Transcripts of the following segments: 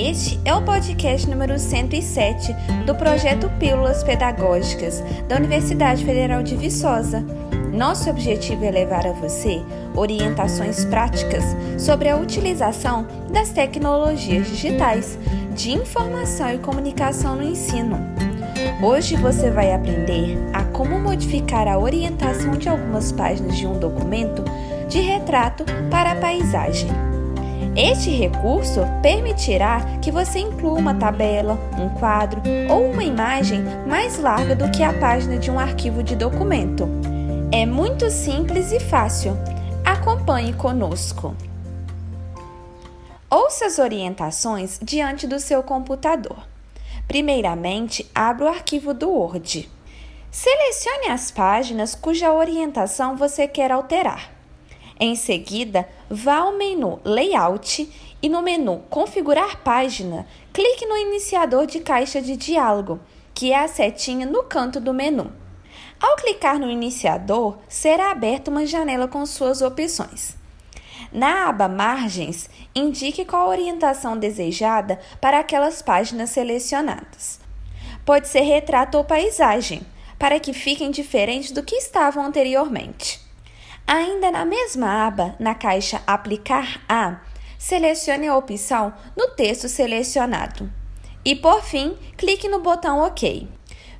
Este é o podcast número 107 do projeto Pílulas Pedagógicas da Universidade Federal de Viçosa. Nosso objetivo é levar a você orientações práticas sobre a utilização das tecnologias digitais de informação e comunicação no ensino. Hoje você vai aprender a como modificar a orientação de algumas páginas de um documento de retrato para a paisagem. Este recurso permitirá que você inclua uma tabela, um quadro ou uma imagem mais larga do que a página de um arquivo de documento. É muito simples e fácil. Acompanhe conosco. Ouça as orientações diante do seu computador. Primeiramente, abra o arquivo do Word. Selecione as páginas cuja orientação você quer alterar. Em seguida, vá ao menu Layout e no menu Configurar página, clique no iniciador de caixa de diálogo, que é a setinha no canto do menu. Ao clicar no iniciador, será aberta uma janela com suas opções. Na aba Margens, indique qual orientação desejada para aquelas páginas selecionadas. Pode ser retrato ou paisagem, para que fiquem diferentes do que estavam anteriormente. Ainda na mesma aba, na caixa Aplicar a, selecione a opção no texto selecionado. E por fim, clique no botão OK.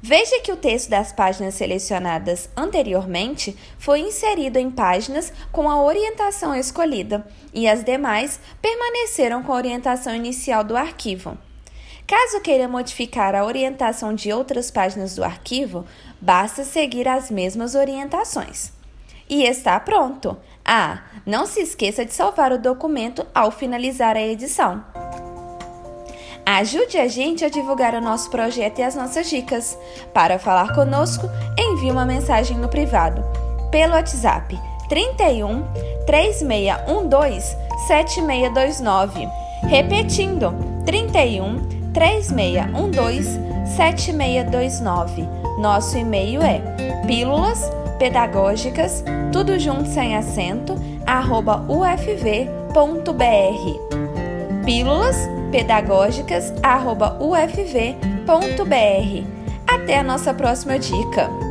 Veja que o texto das páginas selecionadas anteriormente foi inserido em páginas com a orientação escolhida e as demais permaneceram com a orientação inicial do arquivo. Caso queira modificar a orientação de outras páginas do arquivo, basta seguir as mesmas orientações. E está pronto! Ah, não se esqueça de salvar o documento ao finalizar a edição. Ajude a gente a divulgar o nosso projeto e as nossas dicas. Para falar conosco, envie uma mensagem no privado pelo WhatsApp 31 3612 7629. Repetindo, 31 3612 7629. Nosso e-mail é pílulas pedagógicas, tudo junto sem acento, arroba ufv.br. Pílulas pedagógicas, arroba ufv.br. Até a nossa próxima dica!